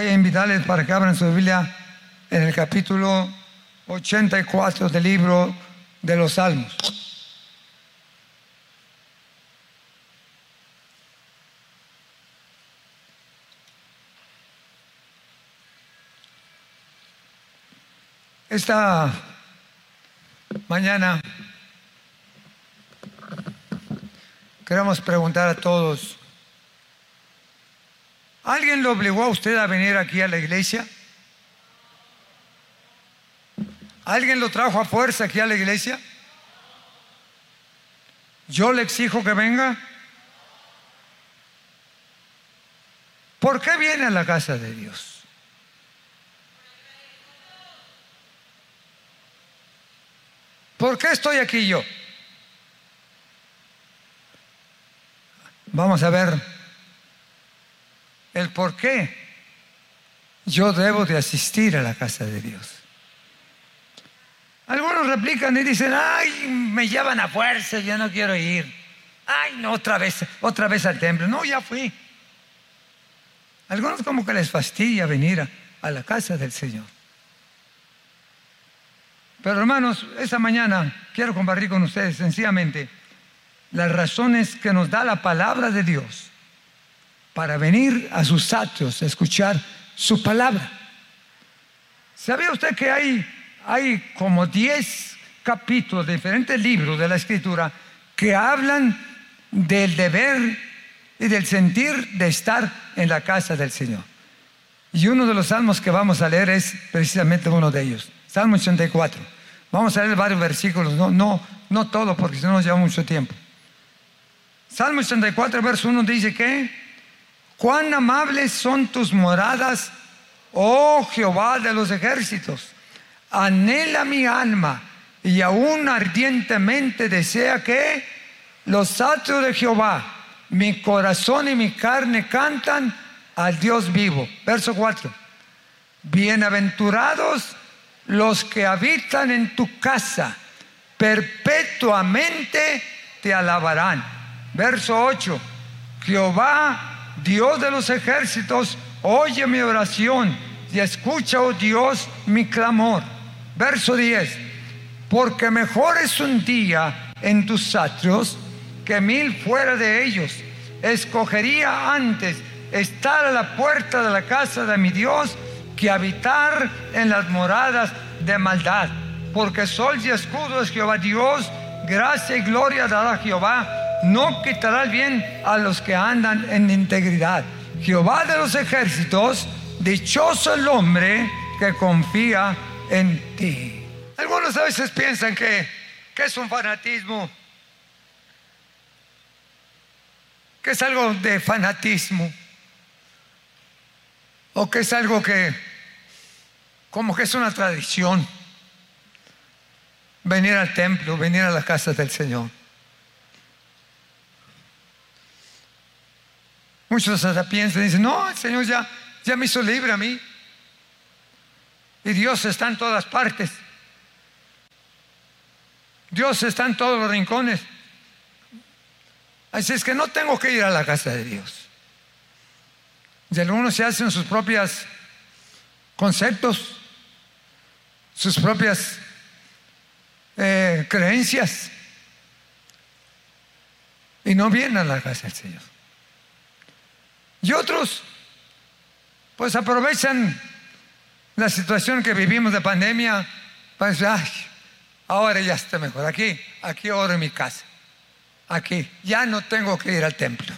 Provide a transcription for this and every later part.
Voy a invitarles para que abran su Biblia en el capítulo 84 del libro de los Salmos. Esta mañana queremos preguntar a todos, ¿alguien lo obligó a usted a venir aquí a la iglesia? ¿Alguien lo trajo a fuerza aquí a la iglesia? ¿Yo le exijo que venga? ¿Por qué viene a la casa de Dios? ¿Por qué estoy aquí yo? Vamos a ver el por qué yo debo de asistir a la casa de Dios. Algunos replican y dicen, ay, me llevan a fuerza, yo no quiero ir. Ay, no, otra vez, otra vez al templo. No, ya fui. Algunos como que les fastidia venir a, la casa del Señor. Pero hermanos, esta mañana quiero compartir con ustedes sencillamente las razones que nos da la palabra de Dios para venir a sus atrios a escuchar su palabra. ¿Sabía usted que hay hay como 10 capítulos de diferentes libros de la escritura que hablan del deber y del sentir de estar en la casa del Señor. Y uno de los salmos que vamos a leer es precisamente uno de ellos, Salmo 84. Vamos a leer varios versículos, no, no, no todo porque si no nos lleva mucho tiempo. Salmo 84, verso 1 dice que, cuán amables son tus moradas, oh Jehová de los ejércitos anhela mi alma y aún ardientemente desea que los atrios de Jehová, mi corazón y mi carne cantan al Dios vivo. Verso 4. Bienaventurados los que habitan en tu casa, perpetuamente te alabarán. Verso 8. Jehová, Dios de los ejércitos, oye mi oración y escucha, oh Dios, mi clamor Verso 10. Porque mejor es un día en tus atrios que mil fuera de ellos. Escogería antes estar a la puerta de la casa de mi Dios que habitar en las moradas de maldad. Porque sol y escudo es Jehová Dios, gracia y gloria dará Jehová. No quitará el bien a los que andan en integridad. Jehová de los ejércitos, dichoso el hombre que confía en ti. Algunos a veces piensan que, que es un fanatismo, que es algo de fanatismo, o que es algo que, como que es una tradición, venir al templo, venir a la casa del Señor. Muchos hasta piensan dicen, no, el Señor ya, ya me hizo libre a mí. Y Dios está en todas partes. Dios está en todos los rincones. Así es que no tengo que ir a la casa de Dios. Y algunos se hacen sus propios conceptos, sus propias eh, creencias. Y no vienen a la casa del Señor. Y otros, pues aprovechan la situación que vivimos de pandemia, pues, ay, ahora ya está mejor. Aquí, aquí oro en mi casa. Aquí, ya no tengo que ir al templo.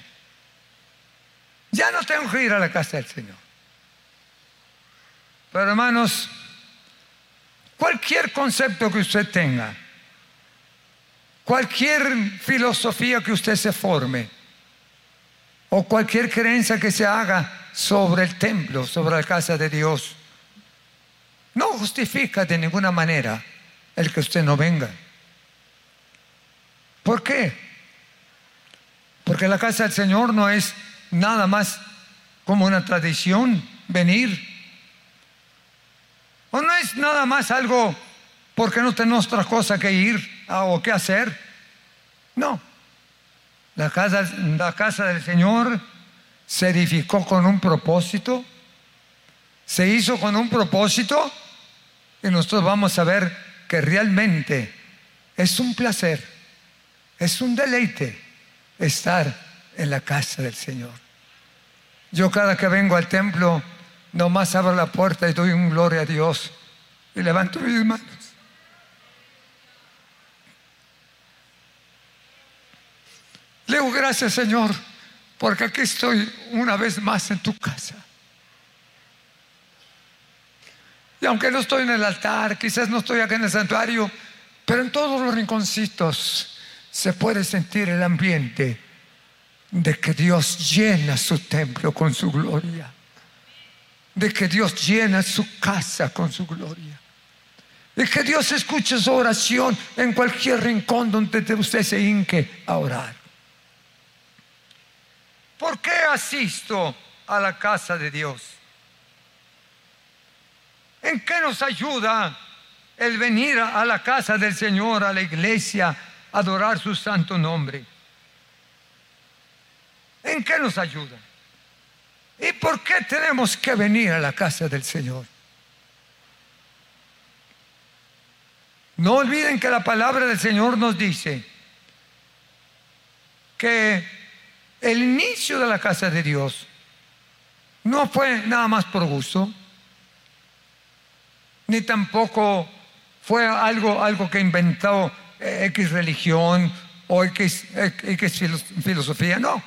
Ya no tengo que ir a la casa del Señor. Pero hermanos, cualquier concepto que usted tenga, cualquier filosofía que usted se forme, o cualquier creencia que se haga sobre el templo, sobre la casa de Dios. No justifica de ninguna manera el que usted no venga. ¿Por qué? Porque la casa del Señor no es nada más como una tradición venir. O no es nada más algo porque no tenemos otra cosa que ir o que hacer. No. La casa, la casa del Señor se edificó con un propósito, se hizo con un propósito y nosotros vamos a ver que realmente es un placer, es un deleite estar en la casa del Señor. Yo cada que vengo al templo, nomás abro la puerta y doy un gloria a Dios y levanto mis manos. Le digo gracias Señor, porque aquí estoy una vez más en tu casa. Y aunque no estoy en el altar, quizás no estoy aquí en el santuario, pero en todos los rinconcitos se puede sentir el ambiente de que Dios llena su templo con su gloria, de que Dios llena su casa con su gloria, de que Dios escuche su oración en cualquier rincón donde usted se hinque a orar. ¿Por qué asisto a la casa de Dios? ¿En qué nos ayuda el venir a la casa del Señor, a la iglesia, a adorar su santo nombre? ¿En qué nos ayuda? ¿Y por qué tenemos que venir a la casa del Señor? No olviden que la palabra del Señor nos dice que el inicio de la casa de Dios no fue nada más por gusto, ni tampoco fue algo, algo que inventó X religión o X, X filosofía, no.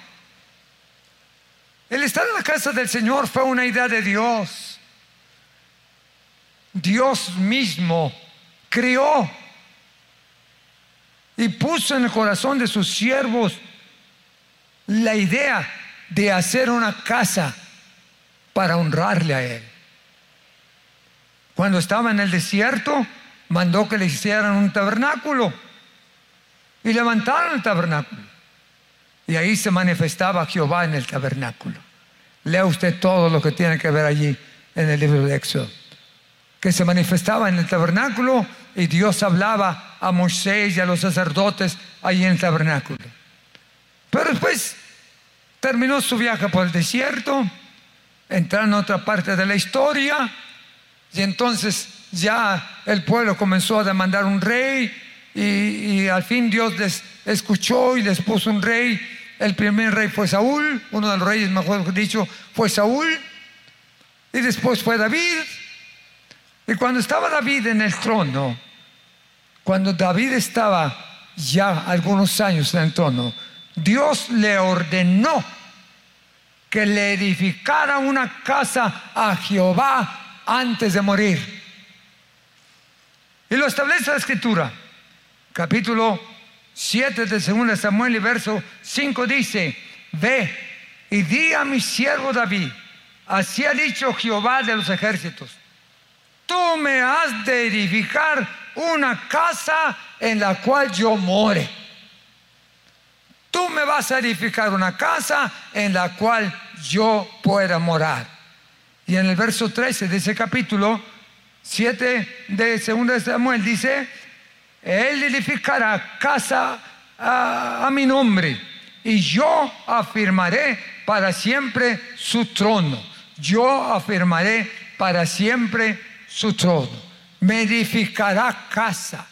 El estar en la casa del Señor fue una idea de Dios. Dios mismo crió y puso en el corazón de sus siervos la idea de hacer una casa para honrarle a Él. Cuando estaba en el desierto, mandó que le hicieran un tabernáculo y levantaron el tabernáculo. Y ahí se manifestaba Jehová en el tabernáculo. Lea usted todo lo que tiene que ver allí en el libro de Éxodo. Que se manifestaba en el tabernáculo y Dios hablaba a Moisés y a los sacerdotes allí en el tabernáculo. Pero después terminó su viaje por el desierto, entraron en otra parte de la historia y entonces ya el pueblo comenzó a demandar un rey y, al fin Dios les escuchó y les puso un rey. El primer rey fue Saúl, uno de los reyes, mejor dicho, fue Saúl. Y después fue David. Y cuando estaba David en el trono, cuando David estaba ya algunos años en el trono, Dios le ordenó que le edificara una casa a Jehová antes de morir. Y lo establece la escritura. Capítulo 7 de 2 Samuel y verso 5 dice, ve y di a mi siervo David, así ha dicho Jehová de los ejércitos, tú me has de edificar una casa en la cual yo more tú me vas a edificar una casa en la cual yo pueda morar. Y en el verso 13 de ese capítulo 7 de 2 Samuel dice, Él edificará casa a, a mi nombre y yo afirmaré para siempre su trono. Yo afirmaré para siempre su trono. Me edificará casa.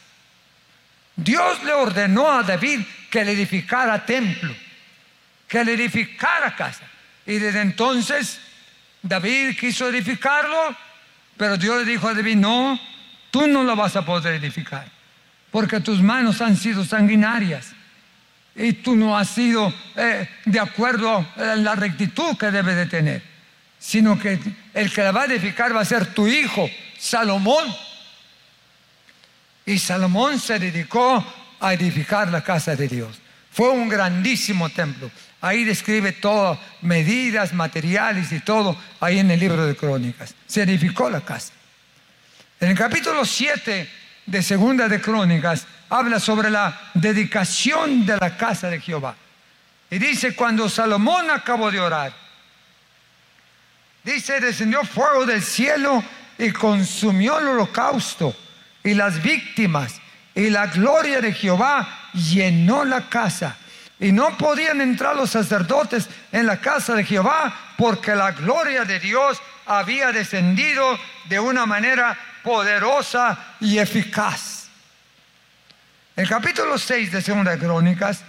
Dios le ordenó a David que le edificara templo, que le edificara casa. Y desde entonces David quiso edificarlo, pero Dios le dijo a David, no, tú no lo vas a poder edificar, porque tus manos han sido sanguinarias y tú no has sido eh, de acuerdo a la rectitud que debe de tener, sino que el que la va a edificar va a ser tu hijo, Salomón. Y Salomón se dedicó a edificar la casa de Dios. Fue un grandísimo templo. Ahí describe todo, medidas, materiales y todo, ahí en el libro de Crónicas. Se edificó la casa. En el capítulo 7 de Segunda de Crónicas habla sobre la dedicación de la casa de Jehová. Y dice, cuando Salomón acabó de orar, dice, descendió fuego del cielo y consumió el holocausto y las víctimas y la gloria de Jehová llenó la casa. Y no podían entrar los sacerdotes en la casa de Jehová porque la gloria de Dios había descendido de una manera poderosa y eficaz. El capítulo 6 de Segunda Crónicas,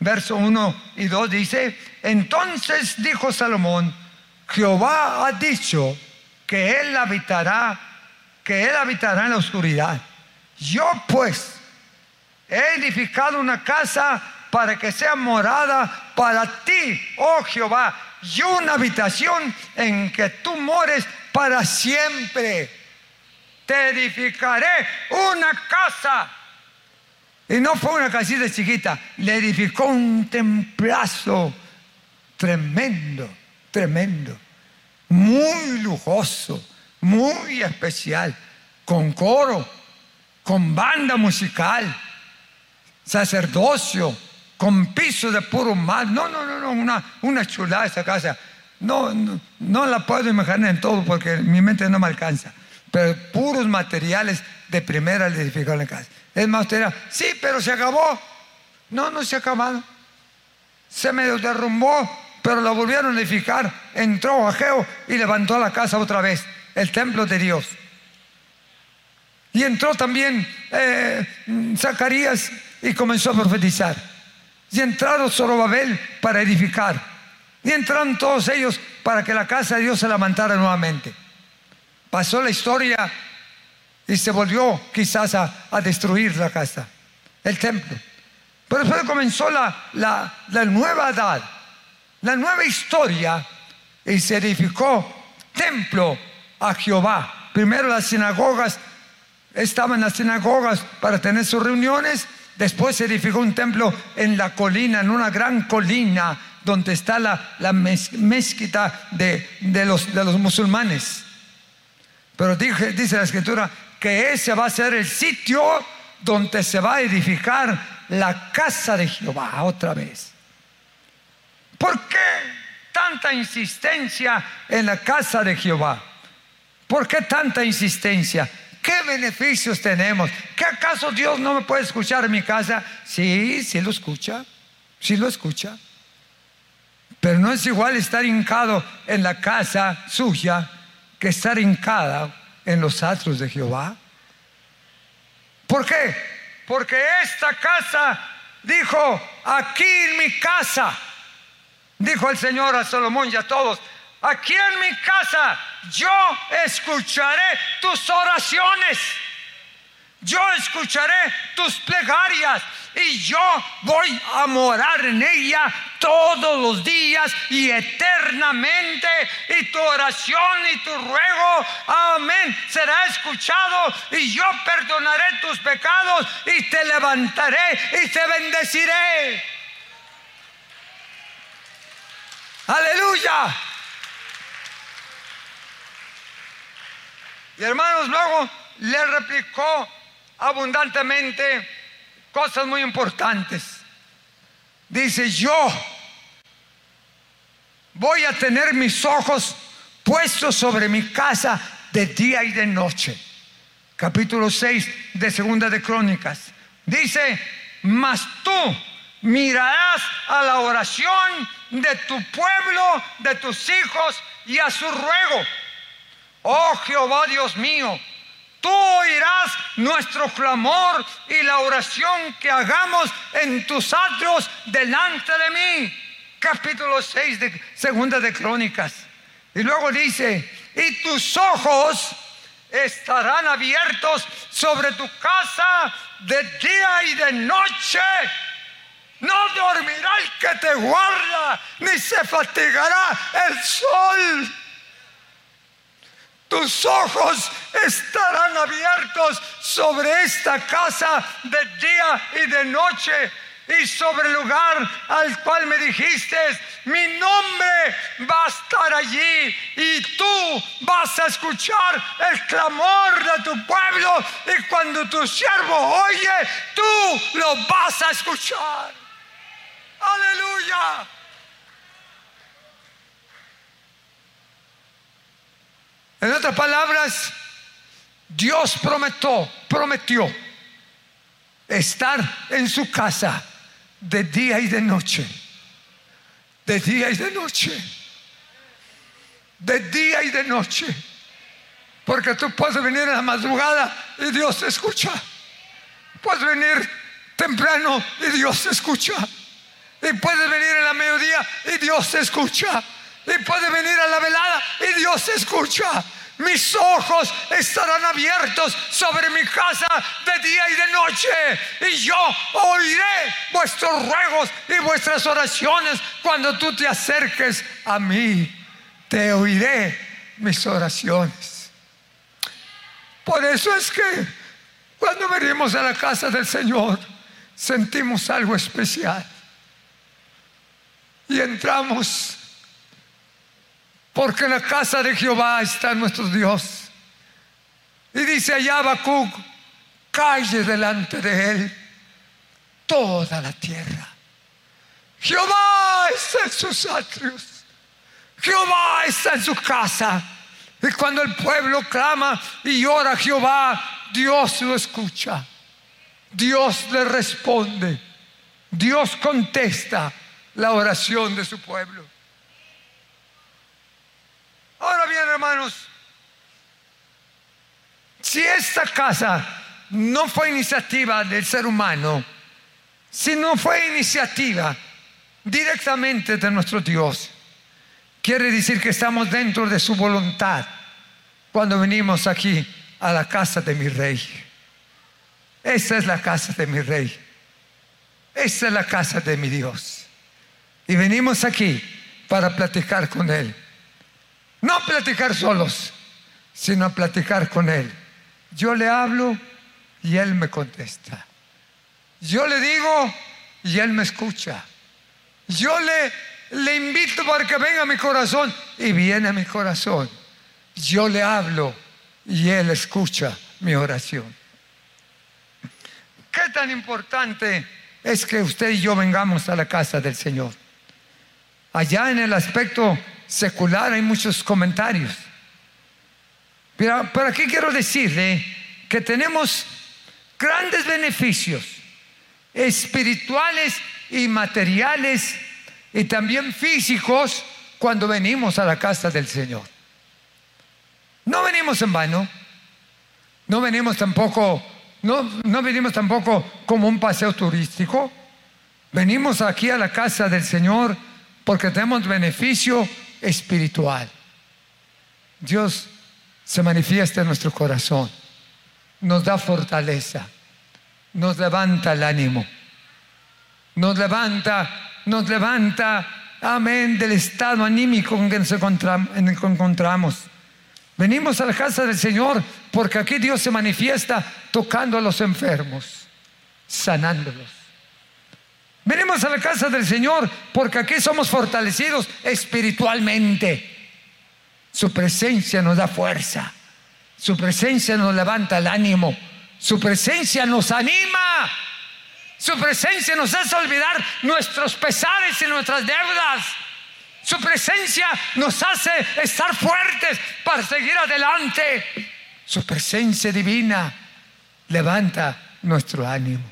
verso 1 y 2 dice, entonces dijo Salomón, Jehová ha dicho que él habitará, que él habitará en la oscuridad. Yo pues he edificado una casa para que sea morada para ti, oh Jehová, y una habitación en que tú mores para siempre. Te edificaré una casa. Y no fue una casita chiquita, le edificó un templazo tremendo, tremendo, muy lujoso, muy especial, con coro, con banda musical, sacerdocio, con piso de puro mal. No, no, no, no, una, una chulada esa casa. No, no, la puedo imaginar en todo porque mi mente no me alcanza. Pero puros materiales de primera le edificó la casa. Es más, usted sí, pero se acabó. No, no se ha acabado. Se medio derrumbó, pero la volvieron a edificar. Entró Ageo y levantó la casa otra vez, el templo de Dios. Y entró también eh, Zacarías y comenzó a profetizar. Y entraron Zorobabel para edificar. Y entraron todos ellos para que la casa de Dios se levantara nuevamente. Pasó la historia y se volvió quizás a, destruir la casa, el templo. Pero después comenzó la, la, la nueva edad, la nueva historia y se edificó templo a Jehová. Primero las sinagogas, estaban las sinagogas para tener sus reuniones Después se edificó un templo en la colina, en una gran colina, donde está la, la mezquita de, los, de los musulmanes. Pero dice la escritura que ese va a ser el sitio donde se va a edificar la casa de Jehová otra vez. ¿Por qué tanta insistencia en la casa de Jehová? ¿Por qué tanta insistencia? ¿Qué beneficios tenemos? ¿Qué acaso Dios no me puede escuchar en mi casa? Sí, sí lo escucha, sí lo escucha. Pero no es igual estar hincado en la casa suya que estar hincada en los atros de Jehová. ¿Por qué? Porque esta casa dijo, aquí en mi casa, dijo el Señor a Salomón y a todos, Aquí en mi casa yo escucharé tus oraciones. Yo escucharé tus plegarias y yo voy a morar en ella todos los días y eternamente. Y tu oración y tu ruego, amén, será escuchado y yo perdonaré tus pecados y te levantaré y te bendeciré. Aleluya. Y hermanos, luego le replicó abundantemente cosas muy importantes. Dice, yo voy a tener mis ojos puestos sobre mi casa de día y de noche. Capítulo 6 de Segunda de Crónicas. Dice, mas tú mirarás a la oración de tu pueblo, de tus hijos y a su ruego Oh Jehová Dios mío, tú oirás nuestro clamor y la oración que hagamos en tus atrios delante de mí. Capítulo 6 de Segunda de Crónicas. Y luego dice, y tus ojos estarán abiertos sobre tu casa de día y de noche. No dormirá el que te guarda, ni se fatigará el sol tus ojos estarán abiertos sobre esta casa de día y de noche. y sobre el lugar al cual me dijiste, mi nombre va a estar allí y tú vas a escuchar el clamor de tu pueblo y cuando tu siervo oye, tú lo vas a escuchar. Aleluya. En otras palabras, Dios prometió, prometió estar en su casa de día y de noche. De día y de noche. De día y de noche. Porque tú puedes venir en la madrugada y Dios te escucha. Puedes venir temprano y Dios te escucha. Y puedes venir en la mediodía y Dios te escucha. Y puedes venir a la velada y Dios escucha. Mis ojos estarán abiertos sobre mi casa de día y de noche. Y yo oiré vuestros ruegos y vuestras oraciones cuando tú te acerques a mí. Te oiré mis oraciones. Por eso es que cuando venimos a la casa del Señor, sentimos algo especial. Y entramos porque en la casa de Jehová está nuestro Dios. Y dice allá Habacuc, calle delante de él toda la tierra. Jehová está en sus atrios. Jehová está en su casa. Y cuando el pueblo clama y ora a Jehová, Dios lo escucha. Dios le responde. Dios contesta la oración de su pueblo. Ahora bien, hermanos, si esta casa no fue iniciativa del ser humano, si no fue iniciativa directamente de nuestro Dios, quiere decir que estamos dentro de su voluntad cuando venimos aquí a la casa de mi rey. Esta es la casa de mi rey. Esta es la casa de mi Dios. Y venimos aquí para platicar con Él. No platicar solos, sino platicar con Él. Yo le hablo y Él me contesta. Yo le digo y Él me escucha. Yo le, le invito para que venga a mi corazón y viene a mi corazón. Yo le hablo y Él escucha mi oración. ¿Qué tan importante es que usted y yo vengamos a la casa del Señor? Allá en el aspecto secular hay muchos comentarios. Pero, pero aquí quiero decirle que tenemos grandes beneficios espirituales y materiales y también físicos cuando venimos a la casa del Señor. No venimos en vano, no venimos tampoco, no, no venimos tampoco como un paseo turístico. Venimos aquí a la casa del Señor porque tenemos beneficio espiritual. Dios se manifiesta en nuestro corazón, nos da fortaleza, nos levanta el ánimo, nos levanta, nos levanta, amén, del estado anímico en que nos encontramos. Venimos a la casa del Señor porque aquí Dios se manifiesta tocando a los enfermos, sanándolos. Venimos a la casa del Señor porque aquí somos fortalecidos espiritualmente. Su presencia nos da fuerza. Su presencia nos levanta el ánimo. Su presencia nos anima. Su presencia nos hace olvidar nuestros pesares y nuestras deudas. Su presencia nos hace estar fuertes para seguir adelante. Su presencia divina levanta nuestro ánimo.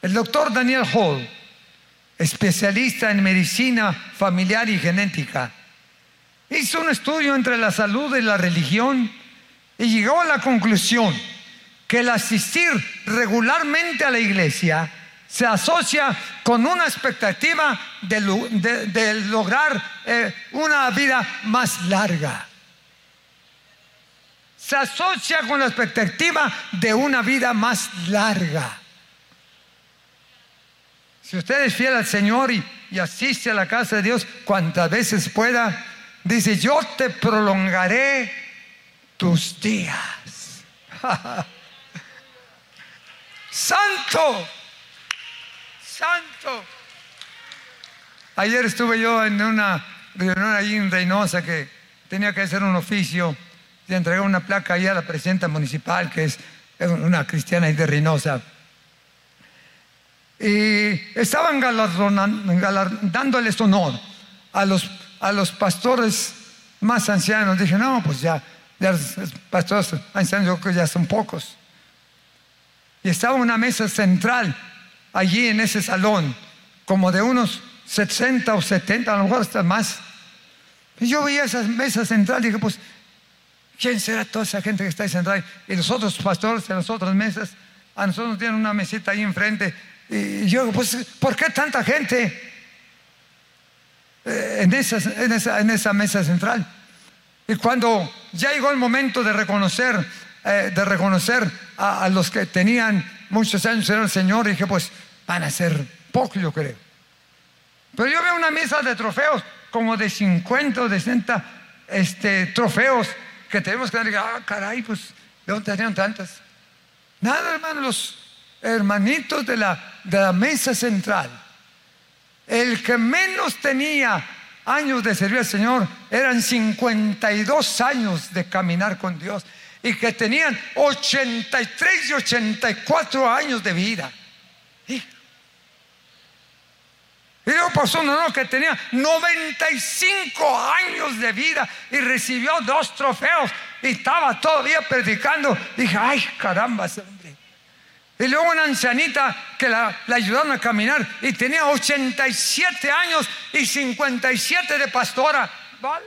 El doctor Daniel Hall, especialista en medicina familiar y genética, hizo un estudio entre la salud y la religión y llegó a la conclusión que el asistir regularmente a la iglesia se asocia con una expectativa de, lograr eh, una vida más larga. Se asocia con la expectativa de una vida más larga. Si usted es fiel al Señor y, asiste a la casa de Dios cuantas veces pueda, dice, yo te prolongaré tus días. santo, santo. Ayer estuve yo en una reunión allí en Reynosa que tenía que hacer un oficio y entregar una placa ahí a la presidenta municipal, que es una cristiana ahí de Reynosa. Y estaban dándoles honor a los, a los pastores más ancianos. Dije, no, pues ya, ya los pastores ancianos yo creo que ya son pocos. Y estaba una mesa central allí en ese salón, como de unos 60 o 70, a lo mejor hasta más. Y yo veía esa mesa central y dije, pues, ¿quién será toda esa gente que está ahí sentada? Y los otros pastores en las otras mesas, a nosotros nos tienen una mesita ahí enfrente. Y yo, pues, ¿por qué tanta gente eh, en, esa, mesa central? Y cuando ya llegó el momento de reconocer, eh, de reconocer a, los que tenían muchos años en el Señor, dije, pues van a ser pocos, yo creo. Pero yo veo una mesa de trofeos, como de 50 o de 60 este, trofeos, que tenemos que decir, ah, caray, pues, ¿de dónde tenían tantas? Nada, hermano, los hermanitos de la, mesa central. El que menos tenía años de servir al Señor eran 52 años de caminar con Dios y que tenían 83 y 84 años de vida. Y, luego pasó uno no, que tenía 95 años de vida y recibió dos trofeos y estaba todavía predicando. Dije, ay caramba, y luego una ancianita que la, ayudaron a caminar y tenía 87 años y 57 de pastora. ¿Vale?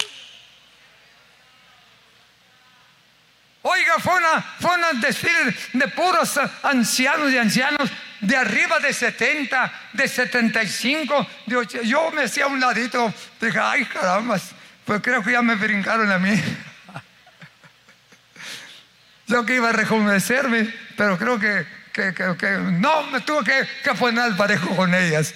Oiga, fue una, fue una desfile de puros ancianos y ancianos de arriba de 70, de 75. Yo, yo me hacía un ladito, dije, ay caramba, pues creo que ya me brincaron a mí. yo que iba a rejuvenecerme, pero creo que que, no me tuve que, que poner parejo con ellas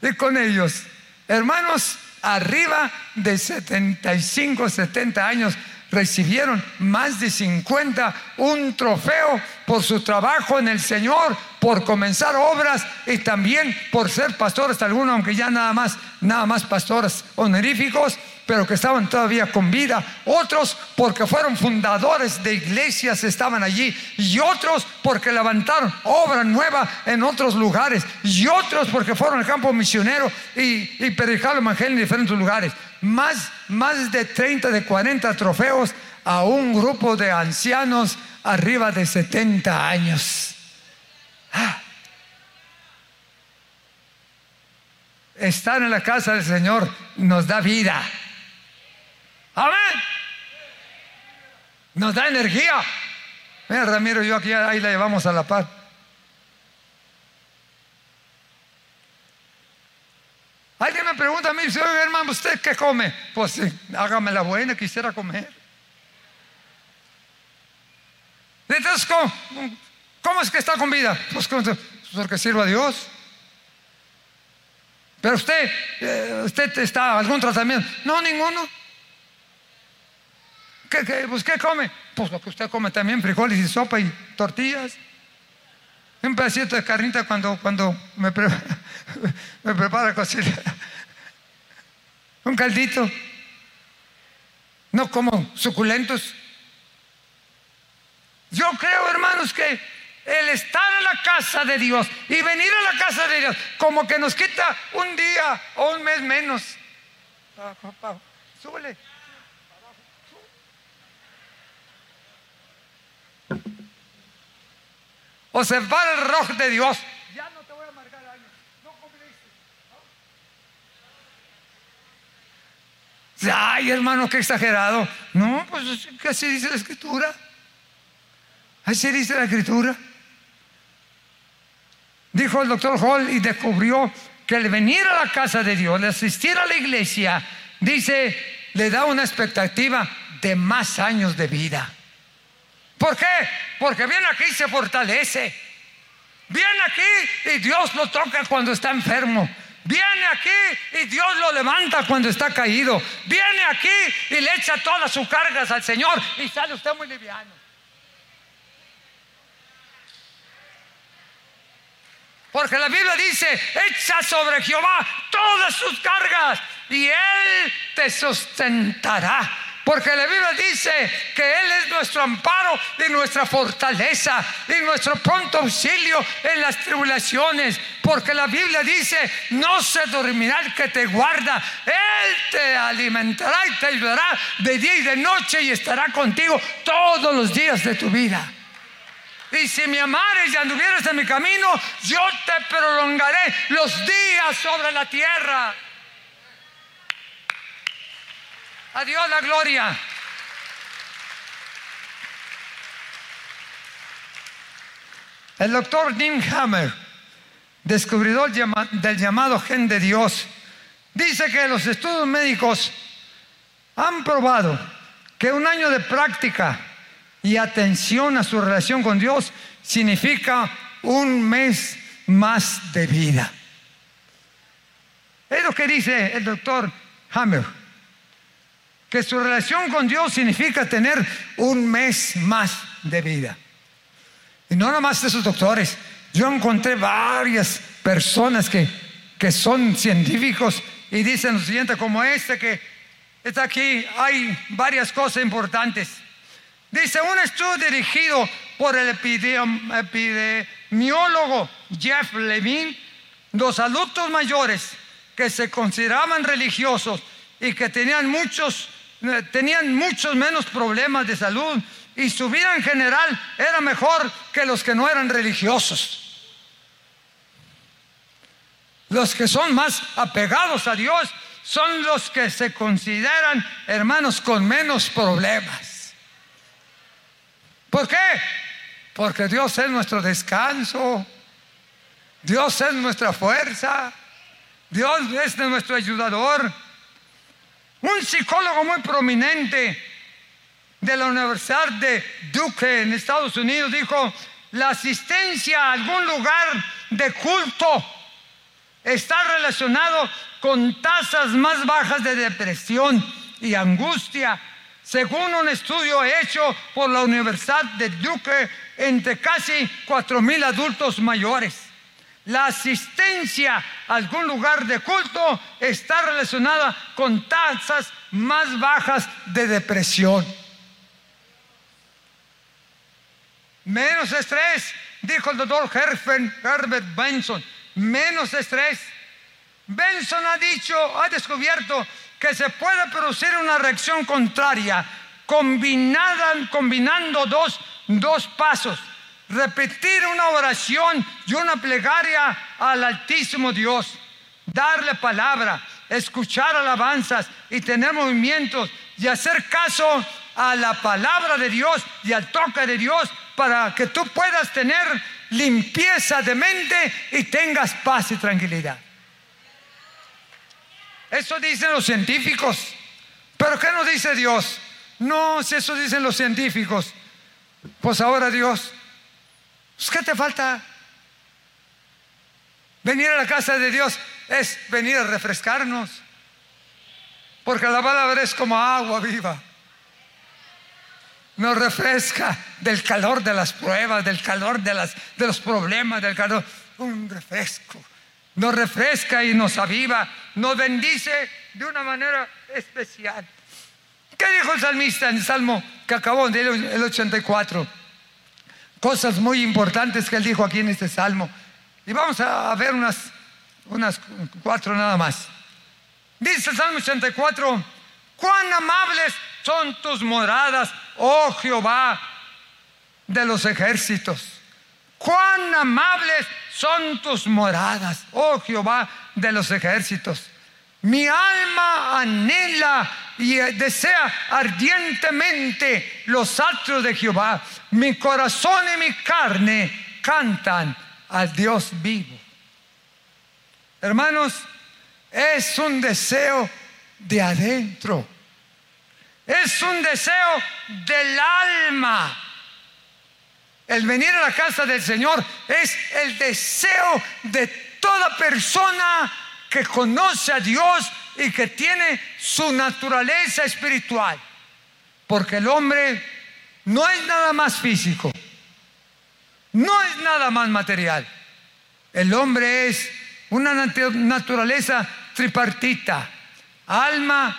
y con ellos. Hermanos, arriba de 75, 70 años, recibieron más de 50 un trofeo por su trabajo en el Señor, por comenzar obras y también por ser pastores, algunos, aunque ya nada más, nada más pastores honoríficos, pero que estaban todavía con vida, otros porque fueron fundadores de iglesias, estaban allí, y otros porque levantaron obra nueva en otros lugares, y otros porque fueron al campo misionero y, y predicaron el evangelio en diferentes lugares. Más, más de 30, de 40 trofeos a un grupo de ancianos arriba de 70 años. Ah. Estar en la casa del Señor nos da vida. Amén. Nos da energía. Mira, Ramiro, yo aquí ahí la llevamos a la paz. Alguien me pregunta a mí, hermano, ¿usted qué come? Pues hágame la buena, quisiera comer. Entonces, ¿cómo, es que está con vida? Pues porque sirva a Dios. Pero usted, eh, usted está algún tratamiento. No, ninguno. ¿Qué, qué, pues, ¿Qué come? Pues lo que usted come también, frijoles y sopa y tortillas. Un pedacito de carnita cuando, cuando me, prepara cocina. Un caldito. No como suculentos. Yo creo, hermanos, que el estar en la casa de Dios y venir a la casa de Dios como que nos quita un día o un mes menos. Súbele. Observar el reloj de Dios. Ya no te voy a marcar años. No Ay, hermano, qué exagerado. No, pues ¿qué así dice la escritura. Así dice la escritura. Dijo el doctor Hall y descubrió que el venir a la casa de Dios, el asistir a la iglesia, dice, le da una expectativa de más años de vida. ¿Por qué? Porque viene aquí y se fortalece. Viene aquí y Dios lo toca cuando está enfermo. Viene aquí y Dios lo levanta cuando está caído. Viene aquí y le echa todas sus cargas al Señor y sale usted muy liviano. Porque la Biblia dice, echa sobre Jehová todas sus cargas y Él te sustentará. Porque la Biblia dice que Él es nuestro amparo y nuestra fortaleza y nuestro pronto auxilio en las tribulaciones. Porque la Biblia dice, no se dormirá el que te guarda. Él te alimentará y te ayudará de día y de noche y estará contigo todos los días de tu vida. Y si me amares y anduvieras en mi camino, yo te prolongaré los días sobre la tierra. A Dios la gloria. El doctor Nim Hammer, descubridor del llamado gen de Dios, dice que los estudios médicos han probado que un año de práctica y atención a su relación con Dios significa un mes más de vida. Es lo que dice el doctor Hammer, que su relación con Dios significa tener un mes más de vida. Y no nada más esos doctores, yo encontré varias personas que, que son científicos y dicen lo siguiente, como este que está aquí, hay varias cosas importantes. Dice, un estudio dirigido por el epidemiólogo Jeff Levine, los adultos mayores que se consideraban religiosos y que tenían muchos, eh, tenían muchos menos problemas de salud y su vida en general era mejor que los que no eran religiosos. Los que son más apegados a Dios son los que se consideran hermanos con menos problemas. ¿Por qué? Porque Dios es nuestro descanso. Dios es nuestra fuerza. Dios es nuestro ayudador. Un psicólogo muy prominente de la Universidad de Duke en Estados Unidos dijo, la asistencia a algún lugar de culto está relacionado con tasas más bajas de depresión y angustia según un estudio hecho por la Universidad de Duke entre casi 4.000 adultos mayores. La asistencia a algún lugar de culto está relacionada con tasas más bajas de depresión. Menos estrés, dijo el doctor Herbert Benson, menos estrés. Benson ha dicho, ha descubierto que se puede producir una reacción contraria combinada, combinando dos, dos pasos. Repetir una oración y una plegaria al Altísimo Dios. Darle palabra, escuchar alabanzas y tener movimientos y hacer caso a la palabra de Dios y al toque de Dios para que tú puedas tener limpieza de mente y tengas paz y tranquilidad. Eso dicen los científicos. Pero ¿qué nos dice Dios? No, si eso dicen los científicos. Pues ahora Dios, pues, ¿qué te falta? Venir a la casa de Dios es venir a refrescarnos. Porque la palabra es como agua viva. Nos refresca del calor de las pruebas, del calor de, las, de los problemas, del calor. Un refresco nos refresca y nos aviva, nos bendice de una manera especial. ¿Qué dijo el salmista en el salmo que acabó de el 84? Cosas muy importantes que él dijo aquí en este salmo. Y vamos a ver unas, unas cuatro nada más. Dice el salmo 84, cuán amables son tus moradas, oh Jehová de los ejércitos. Cuán amables son tus moradas, oh Jehová de los ejércitos. Mi alma anhela y desea ardientemente los atrios de Jehová. Mi corazón y mi carne cantan al Dios vivo. Hermanos, es un deseo de adentro. Es un deseo del alma el venir a la casa del Señor es el deseo de toda persona que conoce a Dios y que tiene su naturaleza espiritual. Porque el hombre no es nada más físico, no es nada más material. El hombre es una naturaleza tripartita, alma,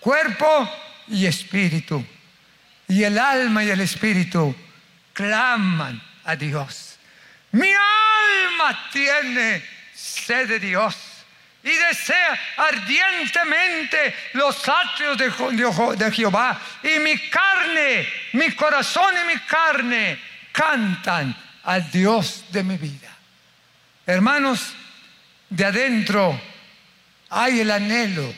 cuerpo y espíritu. Y el alma y el espíritu claman a Dios. Mi alma tiene sed de Dios y desea ardientemente los atrios de, Jehová. Y mi carne, mi corazón y mi carne cantan al Dios de mi vida. Hermanos, de adentro hay el anhelo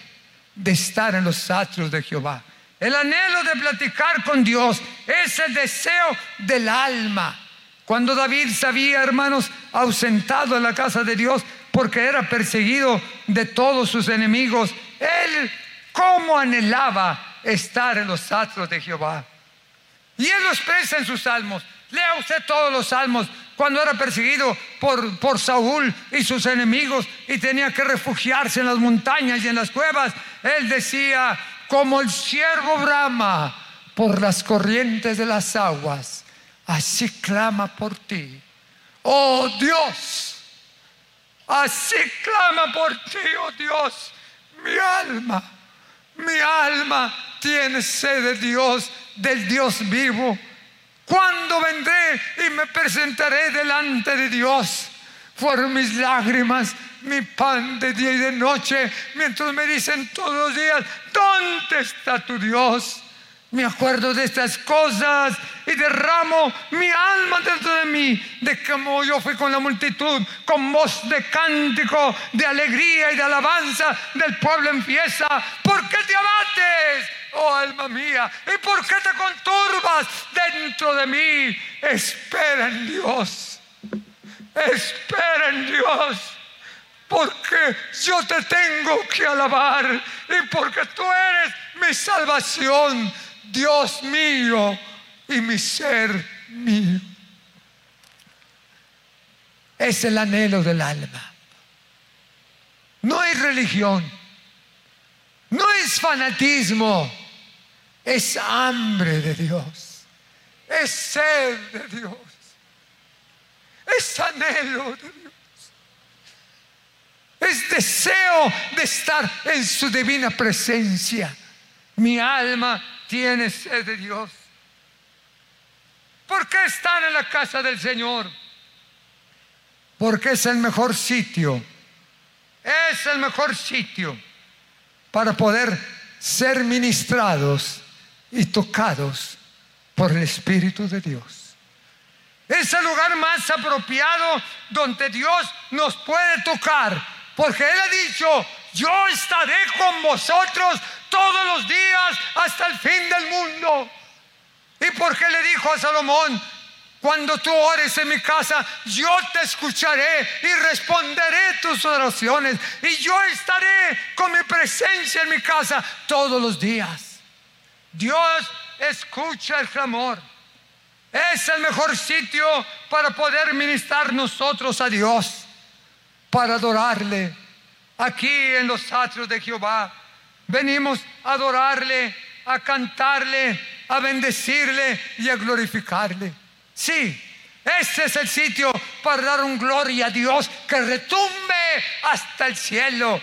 de estar en los atrios de Jehová. El anhelo de platicar con Dios es el deseo del alma. Cuando David se había, hermanos, ausentado en la casa de Dios porque era perseguido de todos sus enemigos, él cómo anhelaba estar en los atrios de Jehová. Y él lo expresa en sus salmos. Lea usted todos los salmos cuando era perseguido por, por Saúl y sus enemigos y tenía que refugiarse en las montañas y en las cuevas. Él decía, como el siervo brama por las corrientes de las aguas, así clama por ti. Oh Dios, así clama por ti, oh Dios, mi alma, mi alma tiene sed de Dios, del Dios vivo. ¿Cuándo vendré y me presentaré delante de Dios? Fueron mis lágrimas mi pan de día y de noche, mientras me dicen todos los días, ¿dónde está tu Dios? Me acuerdo de estas cosas y derramo mi alma dentro de mí, de cómo yo fui con la multitud, con voz de cántico, de alegría y de alabanza del pueblo en fiesta. ¿Por qué te abates, oh alma mía? ¿Y por qué te conturbas dentro de mí? Espera en Dios. Espera en Dios porque yo te tengo que alabar y porque tú eres mi salvación, Dios mío y mi ser mío. Es el anhelo del alma. No es religión, no es fanatismo, es hambre de Dios, es sed de Dios, es anhelo de Dios. Es deseo de estar en su divina presencia. Mi alma tiene sed de Dios. ¿Por qué están en la casa del Señor? Porque es el mejor sitio. Es el mejor sitio para poder ser ministrados y tocados por el Espíritu de Dios. Es el lugar más apropiado donde Dios nos puede tocar porque Él ha dicho, yo estaré con vosotros todos los días hasta el fin del mundo. Y porque le dijo a Salomón, cuando tú ores en mi casa, yo te escucharé y responderé tus oraciones. Y yo estaré con mi presencia en mi casa todos los días. Dios escucha el clamor. Es el mejor sitio para poder ministrar nosotros a Dios para adorarle. Aquí en los atrios de Jehová venimos a adorarle, a cantarle, a bendecirle y a glorificarle. Sí, este es el sitio para dar un gloria a Dios que retumbe hasta el cielo.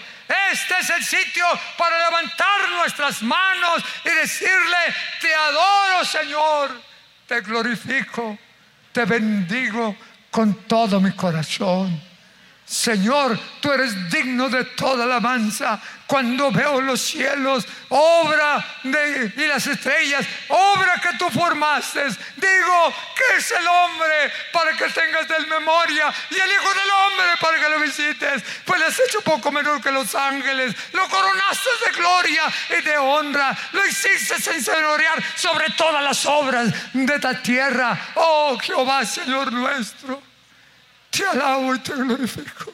Este es el sitio para levantar nuestras manos y decirle, te adoro Señor, te glorifico, te bendigo con todo mi corazón. Señor, tú eres digno de toda alabanza. Cuando veo los cielos, obra de, y las estrellas, obra que tú formaste, digo, ¿qué es el hombre para que tengas de memoria? Y el Hijo del Hombre para que lo visites. Pues le has hecho poco menor que los ángeles. Lo coronaste de gloria y de honra. Lo hiciste enseñorear sobre todas las obras de esta tierra. Oh Jehová, Señor nuestro. Te alabo y.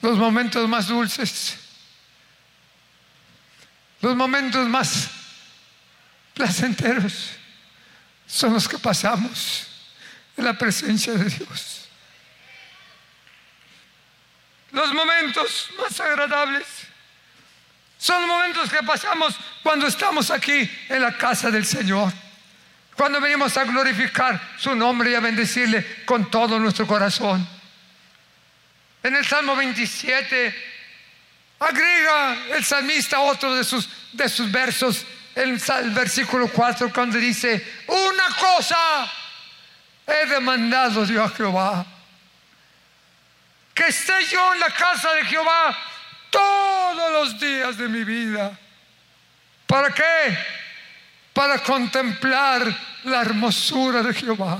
Los momentos más dulces, los momentos más placenteros son los que pasamos en la presencia de Dios. Los momentos más agradables son los momentos que pasamos cuando estamos aquí en la casa del Señor. Cuando venimos a glorificar su nombre y a bendecirle con todo nuestro corazón. En el Salmo 27 agrega el salmista otro de sus, de sus versos, en el versículo 4, cuando dice, una cosa he demandado Dios a Jehová, que esté yo en la casa de Jehová todos los días de mi vida. ¿Para qué? Para contemplar la hermosura de Jehová.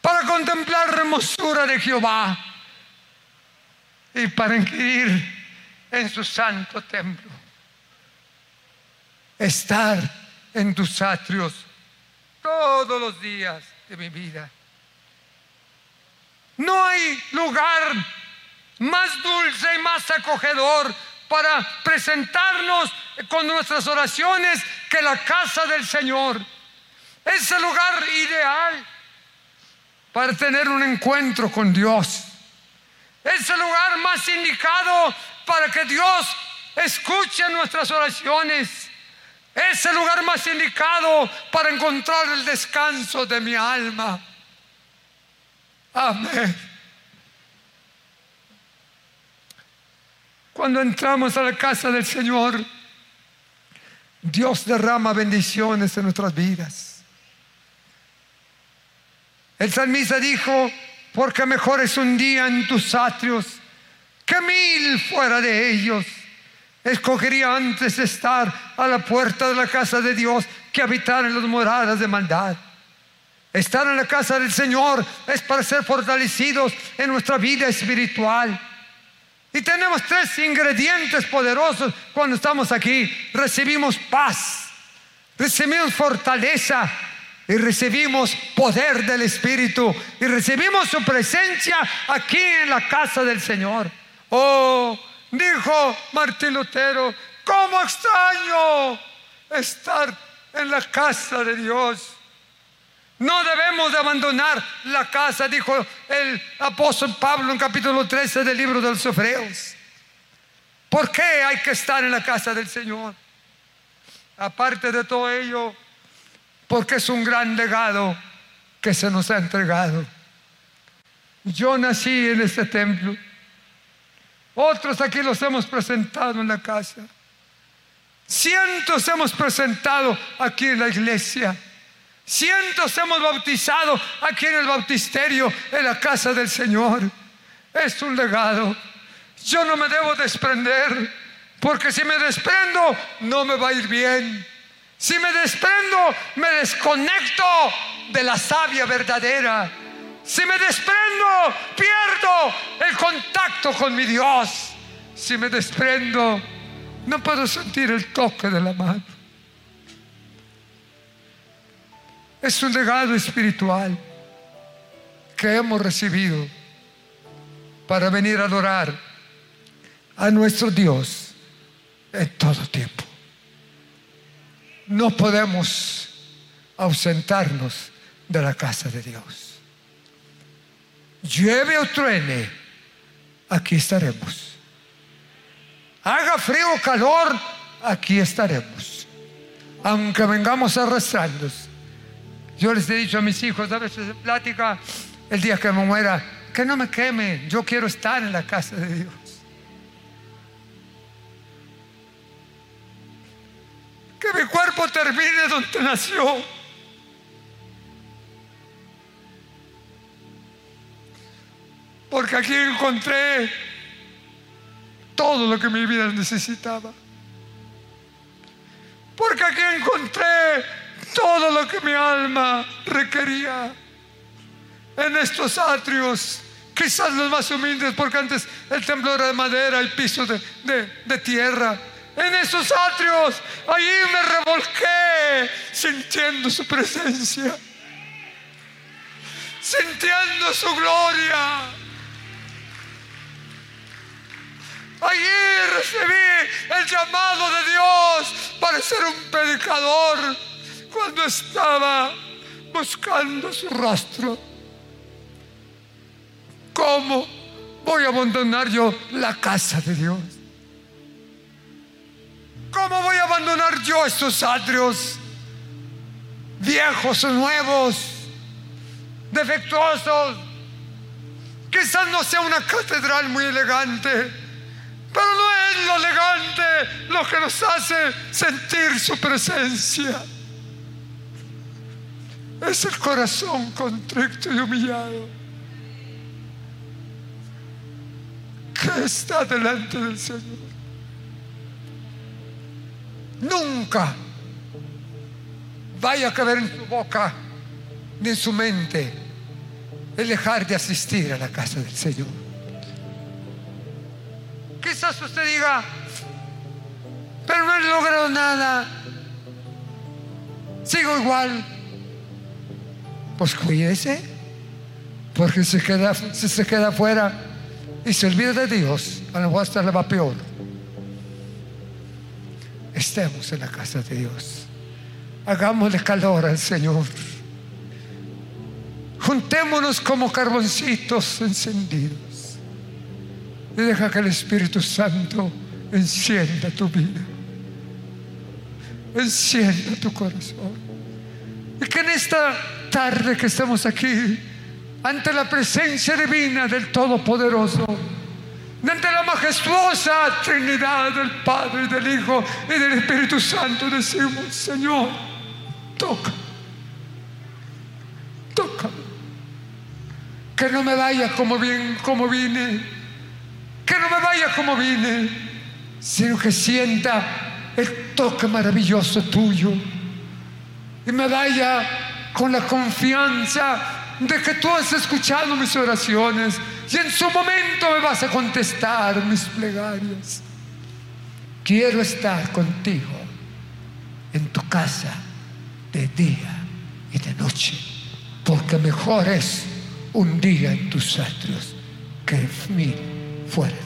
Para contemplar la hermosura de Jehová y para inquirir en su santo templo. Estar en tus atrios todos los días de mi vida. No hay lugar más dulce y más acogedor para presentarnos con nuestras oraciones que la casa del Señor. Es el lugar ideal para tener un encuentro con Dios. Es el lugar más indicado para que Dios escuche nuestras oraciones. Es el lugar más indicado para encontrar el descanso de mi alma. Amén. Cuando entramos a la casa del Señor, Dios derrama bendiciones en nuestras vidas. El salmista dijo, porque mejor es un día en tus atrios que mil fuera de ellos escogería antes estar a la puerta de la casa de Dios que habitar en las moradas de maldad. Estar en la casa del Señor es para ser fortalecidos en nuestra vida espiritual. Y tenemos tres ingredientes poderosos cuando estamos aquí. Recibimos paz, recibimos fortaleza y recibimos poder del Espíritu y recibimos su presencia aquí en la casa del Señor. Oh, Dijo Martín Lutero, ¿cómo extraño estar en la casa de Dios? No debemos de abandonar la casa, dijo el apóstol Pablo en capítulo 13 del libro de los Hebreos. ¿Por qué hay que estar en la casa del Señor? Aparte de todo ello, porque es un gran legado que se nos ha entregado. Yo nací en este templo. Otros aquí los hemos presentado en la casa. Cientos hemos presentado aquí en la iglesia. Cientos hemos bautizado aquí en el bautisterio, en la casa del Señor. Es un legado. Yo no me debo desprender, porque si me desprendo, no me va a ir bien. Si me desprendo, me desconecto de la savia verdadera. Si me desprendo, pierdo el contacto con mi Dios. Si me desprendo, no puedo sentir el toque de la mano. Es un legado espiritual que hemos recibido para venir a adorar a nuestro Dios en todo tiempo. No podemos ausentarnos de la casa de Dios llueve o truene, aquí estaremos. Haga frío o calor, aquí estaremos. Aunque vengamos arrastrando. Yo les he dicho a mis hijos a veces en plática, el día que me muera, que no me queme, yo quiero estar en la casa de Dios. Que mi cuerpo termine donde nació. Porque aquí encontré todo lo que mi vida necesitaba. Porque aquí encontré todo lo que mi alma requería. En estos atrios, quizás los más humildes, porque antes el templo era de madera, el piso de, de tierra. En esos atrios, allí me revolqué sintiendo su presencia, sintiendo su gloria Allí recibí el llamado de Dios para ser un predicador cuando estaba buscando su rastro. ¿Cómo voy a abandonar yo la casa de Dios? ¿Cómo voy a abandonar yo estos atrios viejos o nuevos, defectuosos? Quizás no sea una catedral muy elegante, pero no es lo elegante lo que nos hace sentir su presencia. Es el corazón contrito y humillado que está delante del Señor. Nunca vaya a caber en su boca ni en su mente el dejar de asistir a la casa del Señor. Quizás usted diga, pero no he logrado nada, sigo igual. Pues cuídese, porque si, queda, se queda afuera y se olvida de Dios, a lo mejor hasta le va peor. Estemos en la casa de Dios. Hagámosle calor al Señor. Juntémonos como carboncitos encendidos. Y deja que el Espíritu Santo encienda tu vida. Encienda tu corazón. Y que en esta tarde que estamos aquí, ante la presencia divina del Todopoderoso, ante la majestuosa Trinidad del Padre, y del Hijo y del Espíritu Santo, decimos, Señor, toca, toca, que no me vaya como bien, como vine, que no me vaya como vine, sino que sienta el toque maravilloso tuyo y me vaya con la confianza de que tú has escuchado mis oraciones y en su momento me vas a contestar mis plegarias. Quiero estar contigo en tu casa de día y de noche, porque mejor es un día en tus atrios que mil fuera.